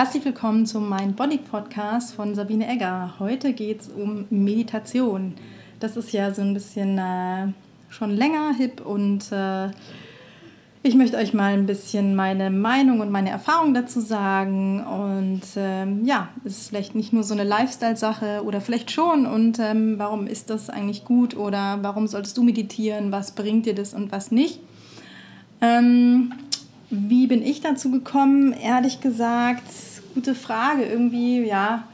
Herzlich willkommen zum Mind Body Podcast von Sabine Egger. Heute geht es um Meditation. Das ist ja so ein bisschen äh, schon länger hip und äh, ich möchte euch mal ein bisschen meine Meinung und meine Erfahrung dazu sagen. Und ähm, ja, es ist vielleicht nicht nur so eine Lifestyle-Sache oder vielleicht schon. Und ähm, warum ist das eigentlich gut oder warum solltest du meditieren? Was bringt dir das und was nicht? Ähm, wie bin ich dazu gekommen? Ehrlich gesagt, gute Frage. Irgendwie, ja,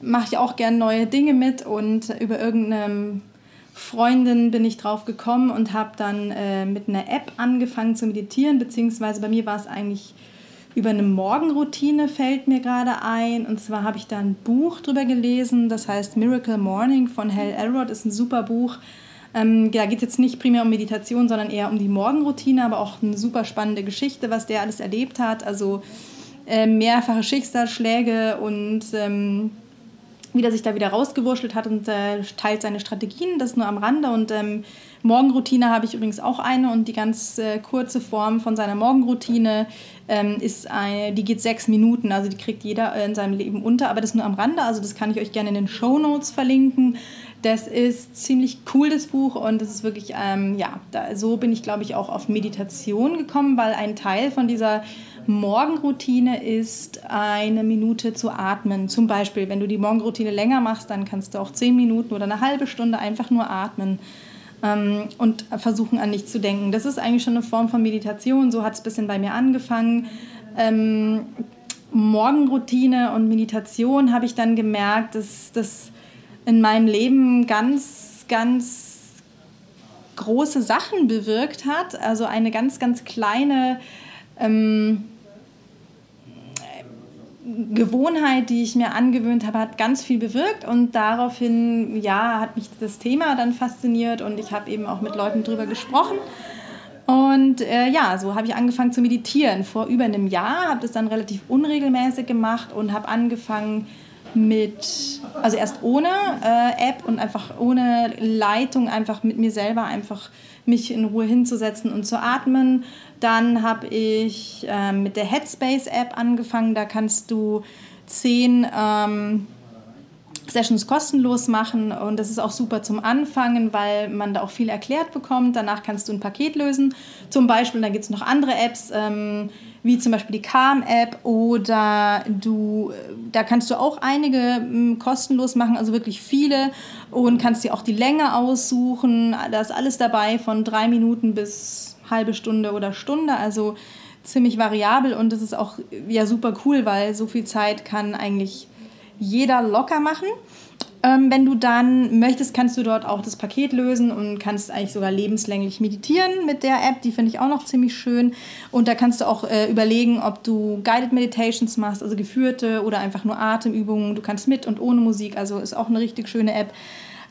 mache ich auch gern neue Dinge mit und über irgendeine Freundin bin ich drauf gekommen und habe dann äh, mit einer App angefangen zu meditieren, beziehungsweise bei mir war es eigentlich über eine Morgenroutine fällt mir gerade ein. Und zwar habe ich da ein Buch drüber gelesen, das heißt Miracle Morning von Hal Elrod, ist ein super Buch. Ähm, da geht es jetzt nicht primär um Meditation, sondern eher um die Morgenroutine, aber auch eine super spannende Geschichte, was der alles erlebt hat. Also äh, mehrfache Schicksalsschläge und ähm, wie der sich da wieder rausgewurschtelt hat und äh, teilt seine Strategien. Das nur am Rande. Und ähm, Morgenroutine habe ich übrigens auch eine und die ganz äh, kurze Form von seiner Morgenroutine ähm, ist eine, die geht sechs Minuten, also die kriegt jeder in seinem Leben unter, aber das nur am Rande, also das kann ich euch gerne in den Show Notes verlinken. Das ist ziemlich cool, das Buch, und das ist wirklich, ähm, ja, da, so bin ich, glaube ich, auch auf Meditation gekommen, weil ein Teil von dieser Morgenroutine ist, eine Minute zu atmen. Zum Beispiel, wenn du die Morgenroutine länger machst, dann kannst du auch zehn Minuten oder eine halbe Stunde einfach nur atmen ähm, und versuchen an nichts zu denken. Das ist eigentlich schon eine Form von Meditation. So hat es ein bisschen bei mir angefangen. Ähm, Morgenroutine und Meditation habe ich dann gemerkt, dass das in meinem Leben ganz, ganz große Sachen bewirkt hat. Also eine ganz, ganz kleine ähm, Gewohnheit, die ich mir angewöhnt habe, hat ganz viel bewirkt und daraufhin, ja, hat mich das Thema dann fasziniert und ich habe eben auch mit Leuten drüber gesprochen. Und äh, ja, so habe ich angefangen zu meditieren. Vor über einem Jahr habe das dann relativ unregelmäßig gemacht und habe angefangen, mit, also erst ohne äh, App und einfach ohne Leitung, einfach mit mir selber einfach mich in Ruhe hinzusetzen und zu atmen. Dann habe ich äh, mit der Headspace-App angefangen. Da kannst du zehn ähm, Sessions kostenlos machen und das ist auch super zum Anfangen, weil man da auch viel erklärt bekommt. Danach kannst du ein Paket lösen. Zum Beispiel, da gibt es noch andere Apps. Ähm, wie zum Beispiel die Calm-App oder du, da kannst du auch einige m, kostenlos machen, also wirklich viele und kannst dir auch die Länge aussuchen. Da ist alles dabei von drei Minuten bis halbe Stunde oder Stunde, also ziemlich variabel und das ist auch ja super cool, weil so viel Zeit kann eigentlich jeder locker machen. Ähm, wenn du dann möchtest, kannst du dort auch das Paket lösen und kannst eigentlich sogar lebenslänglich meditieren mit der App. Die finde ich auch noch ziemlich schön. Und da kannst du auch äh, überlegen, ob du Guided Meditations machst, also geführte oder einfach nur Atemübungen. Du kannst mit und ohne Musik, also ist auch eine richtig schöne App.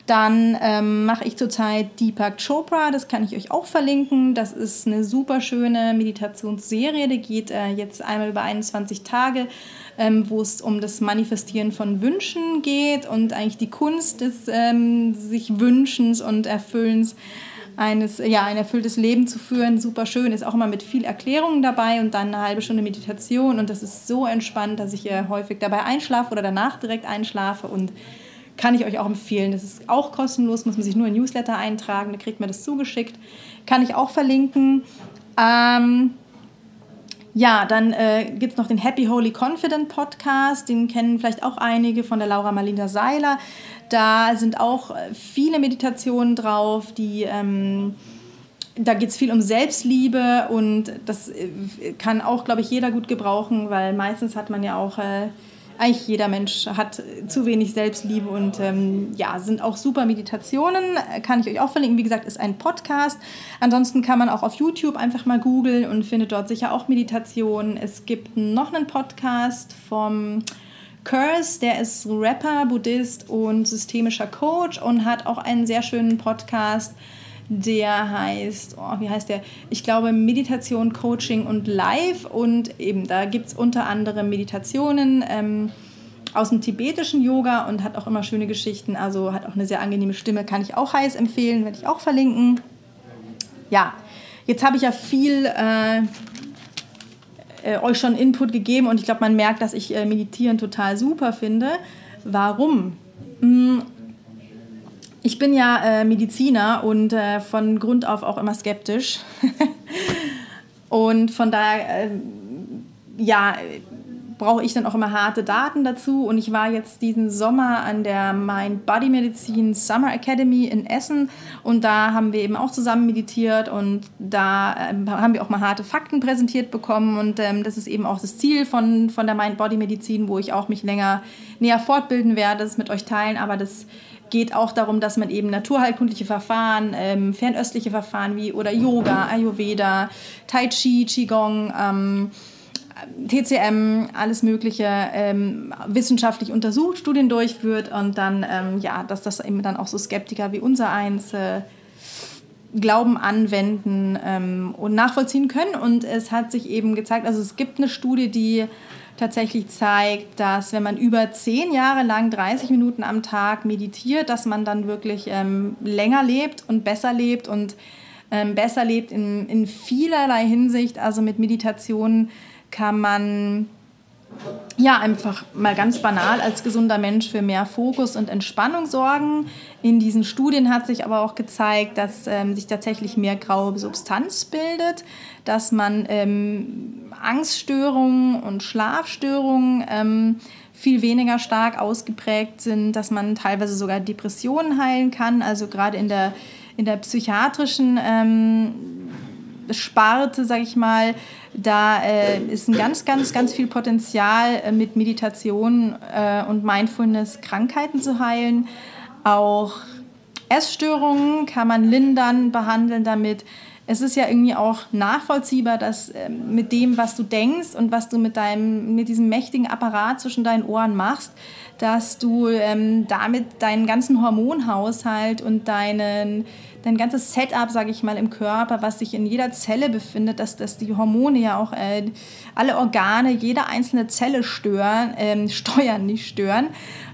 Dann ähm, mache ich zurzeit Deepak Chopra, das kann ich euch auch verlinken. Das ist eine super schöne Meditationsserie, die geht äh, jetzt einmal über 21 Tage ähm, wo es um das Manifestieren von Wünschen geht und eigentlich die Kunst des ähm, sich Wünschens und Erfüllens eines, ja, ein erfülltes Leben zu führen. Super schön, ist auch immer mit viel Erklärungen dabei und dann eine halbe Stunde Meditation und das ist so entspannt, dass ich äh, häufig dabei einschlafe oder danach direkt einschlafe und kann ich euch auch empfehlen. Das ist auch kostenlos, muss man sich nur in Newsletter eintragen, da kriegt man das zugeschickt. Kann ich auch verlinken. Ähm, ja, dann äh, gibt es noch den Happy Holy Confident Podcast, den kennen vielleicht auch einige von der Laura Marlina Seiler. Da sind auch äh, viele Meditationen drauf, die... Ähm, da geht es viel um Selbstliebe und das äh, kann auch, glaube ich, jeder gut gebrauchen, weil meistens hat man ja auch äh, eigentlich jeder Mensch hat zu wenig Selbstliebe und ähm, ja, sind auch super Meditationen, kann ich euch auch verlinken. Wie gesagt, ist ein Podcast. Ansonsten kann man auch auf YouTube einfach mal googeln und findet dort sicher auch Meditationen. Es gibt noch einen Podcast vom Curse, der ist Rapper, Buddhist und systemischer Coach und hat auch einen sehr schönen Podcast der heißt, oh, wie heißt der? Ich glaube Meditation, Coaching und Live. Und eben da gibt es unter anderem Meditationen ähm, aus dem tibetischen Yoga und hat auch immer schöne Geschichten. Also hat auch eine sehr angenehme Stimme, kann ich auch heiß empfehlen, werde ich auch verlinken. Ja, jetzt habe ich ja viel. Äh, äh, euch schon Input gegeben und ich glaube, man merkt, dass ich äh, Meditieren total super finde. Warum? Ich bin ja äh, Mediziner und äh, von Grund auf auch immer skeptisch. und von daher, äh, ja, brauche ich dann auch immer harte Daten dazu. Und ich war jetzt diesen Sommer an der Mind Body Medicine Summer Academy in Essen. Und da haben wir eben auch zusammen meditiert und da ähm, haben wir auch mal harte Fakten präsentiert bekommen. Und ähm, das ist eben auch das Ziel von, von der Mind Body Medizin, wo ich auch mich länger näher fortbilden werde, das mit euch teilen, aber das geht auch darum, dass man eben naturheilkundliche Verfahren, ähm, fernöstliche Verfahren wie oder Yoga, Ayurveda, Tai Chi, Qigong, ähm, TCM, alles Mögliche ähm, wissenschaftlich untersucht, Studien durchführt und dann, ähm, ja, dass das eben dann auch so Skeptiker wie unser eins äh, Glauben anwenden ähm, und nachvollziehen können. Und es hat sich eben gezeigt, also es gibt eine Studie, die tatsächlich zeigt, dass wenn man über zehn Jahre lang 30 Minuten am Tag meditiert, dass man dann wirklich ähm, länger lebt und besser lebt und ähm, besser lebt in, in vielerlei Hinsicht. Also mit Meditation kann man ja einfach mal ganz banal als gesunder Mensch für mehr Fokus und Entspannung sorgen. In diesen Studien hat sich aber auch gezeigt, dass ähm, sich tatsächlich mehr graue Substanz bildet, dass man ähm, Angststörungen und Schlafstörungen ähm, viel weniger stark ausgeprägt sind, dass man teilweise sogar Depressionen heilen kann. Also gerade in der, in der psychiatrischen ähm, Sparte, sage ich mal, da äh, ist ein ganz, ganz, ganz viel Potenzial äh, mit Meditation äh, und Mindfulness Krankheiten zu heilen. Auch Essstörungen kann man lindern, behandeln damit. Es ist ja irgendwie auch nachvollziehbar, dass äh, mit dem, was du denkst und was du mit, deinem, mit diesem mächtigen Apparat zwischen deinen Ohren machst, dass du ähm, damit deinen ganzen Hormonhaushalt und deinen dein ganzes Setup, sage ich mal, im Körper, was sich in jeder Zelle befindet, dass, dass die Hormone ja auch äh, alle Organe, jede einzelne Zelle stören, äh, steuern, nicht stören,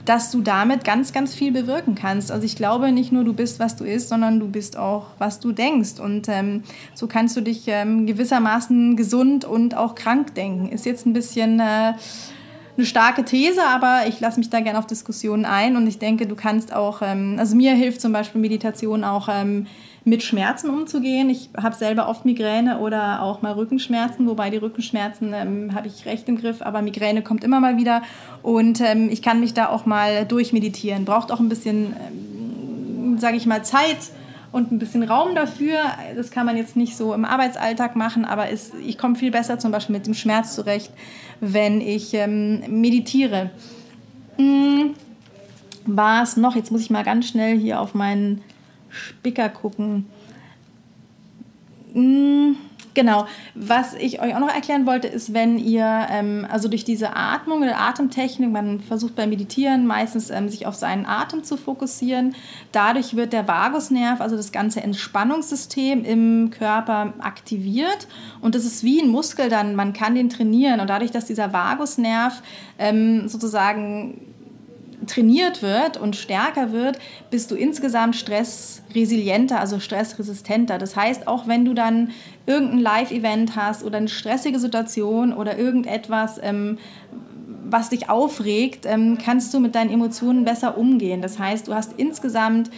dass du damit ganz, ganz viel bewirken kannst. Also ich glaube nicht nur, du bist, was du isst, sondern du bist auch, was du denkst. Und ähm, so kannst du dich ähm, gewissermaßen gesund und auch krank denken. Ist jetzt ein bisschen... Äh, eine starke These, aber ich lasse mich da gerne auf Diskussionen ein und ich denke, du kannst auch, ähm, also mir hilft zum Beispiel Meditation auch ähm, mit Schmerzen umzugehen. Ich habe selber oft Migräne oder auch mal Rückenschmerzen, wobei die Rückenschmerzen ähm, habe ich recht im Griff, aber Migräne kommt immer mal wieder und ähm, ich kann mich da auch mal durchmeditieren. Braucht auch ein bisschen, ähm, sage ich mal, Zeit und ein bisschen Raum dafür. Das kann man jetzt nicht so im Arbeitsalltag machen, aber ist, ich komme viel besser zum Beispiel mit dem Schmerz zurecht wenn ich ähm, meditiere. Hm, es noch, jetzt muss ich mal ganz schnell hier auf meinen Spicker gucken. Hm, Genau. Was ich euch auch noch erklären wollte, ist, wenn ihr, ähm, also durch diese Atmung oder Atemtechnik, man versucht beim Meditieren meistens ähm, sich auf seinen Atem zu fokussieren. Dadurch wird der Vagusnerv, also das ganze Entspannungssystem im Körper aktiviert. Und das ist wie ein Muskel dann, man kann den trainieren. Und dadurch, dass dieser Vagusnerv ähm, sozusagen trainiert wird und stärker wird, bist du insgesamt stressresilienter, also stressresistenter. Das heißt, auch wenn du dann irgendein Live-Event hast oder eine stressige Situation oder irgendetwas, ähm, was dich aufregt, ähm, kannst du mit deinen Emotionen besser umgehen. Das heißt, du hast insgesamt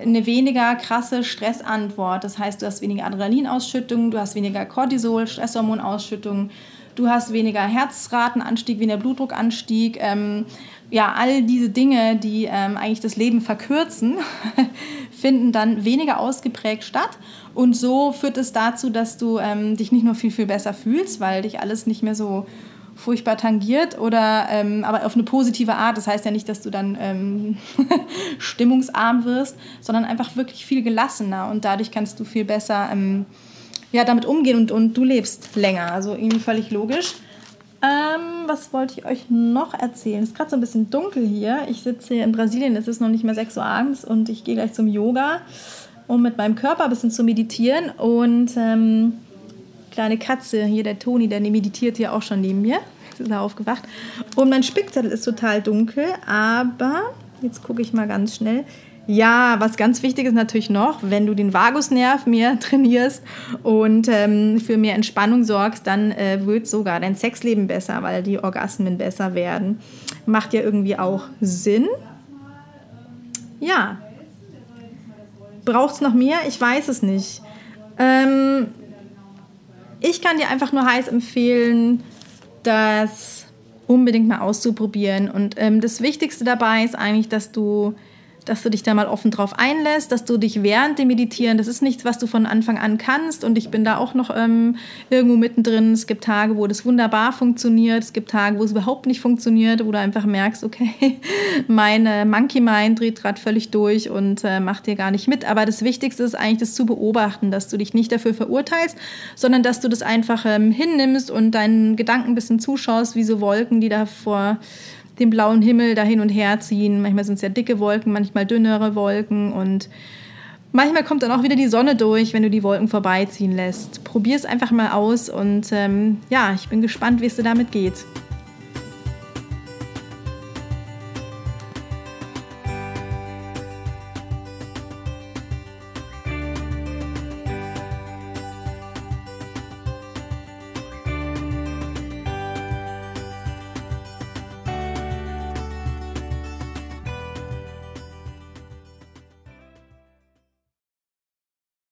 eine weniger krasse Stressantwort. Das heißt, du hast weniger Adrenalinausschüttung, du hast weniger Cortisol, Stresshormonausschüttung, du hast weniger Herzratenanstieg, weniger Blutdruckanstieg. Ähm, ja, all diese Dinge, die ähm, eigentlich das Leben verkürzen, finden dann weniger ausgeprägt statt. Und so führt es dazu, dass du ähm, dich nicht nur viel, viel besser fühlst, weil dich alles nicht mehr so furchtbar tangiert oder ähm, aber auf eine positive Art. Das heißt ja nicht, dass du dann ähm, stimmungsarm wirst, sondern einfach wirklich viel gelassener und dadurch kannst du viel besser ähm, ja, damit umgehen und, und du lebst länger. Also irgendwie völlig logisch. Ähm, was wollte ich euch noch erzählen? Es ist gerade so ein bisschen dunkel hier. Ich sitze hier in Brasilien, es ist noch nicht mehr 6 Uhr abends und ich gehe gleich zum Yoga, um mit meinem Körper ein bisschen zu meditieren. Und ähm, kleine Katze, hier der Toni, der meditiert hier auch schon neben mir. Jetzt ist er aufgewacht. Und mein Spickzettel ist total dunkel, aber jetzt gucke ich mal ganz schnell. Ja, was ganz wichtig ist natürlich noch, wenn du den Vagusnerv mehr trainierst und ähm, für mehr Entspannung sorgst, dann äh, wird sogar dein Sexleben besser, weil die Orgasmen besser werden. Macht ja irgendwie auch Sinn. Ja. Braucht es noch mehr? Ich weiß es nicht. Ähm, ich kann dir einfach nur heiß empfehlen, das unbedingt mal auszuprobieren. Und ähm, das Wichtigste dabei ist eigentlich, dass du dass du dich da mal offen drauf einlässt, dass du dich während dem Meditieren, das ist nichts, was du von Anfang an kannst und ich bin da auch noch ähm, irgendwo mittendrin. Es gibt Tage, wo das wunderbar funktioniert, es gibt Tage, wo es überhaupt nicht funktioniert, wo du einfach merkst, okay, meine Monkey Mind dreht gerade völlig durch und äh, macht dir gar nicht mit. Aber das Wichtigste ist eigentlich, das zu beobachten, dass du dich nicht dafür verurteilst, sondern dass du das einfach ähm, hinnimmst und deinen Gedanken ein bisschen zuschaust, wie so Wolken, die da vor den blauen Himmel da hin und her ziehen. Manchmal sind es ja dicke Wolken, manchmal dünnere Wolken und manchmal kommt dann auch wieder die Sonne durch, wenn du die Wolken vorbeiziehen lässt. Probier es einfach mal aus und ähm, ja, ich bin gespannt, wie es dir damit geht.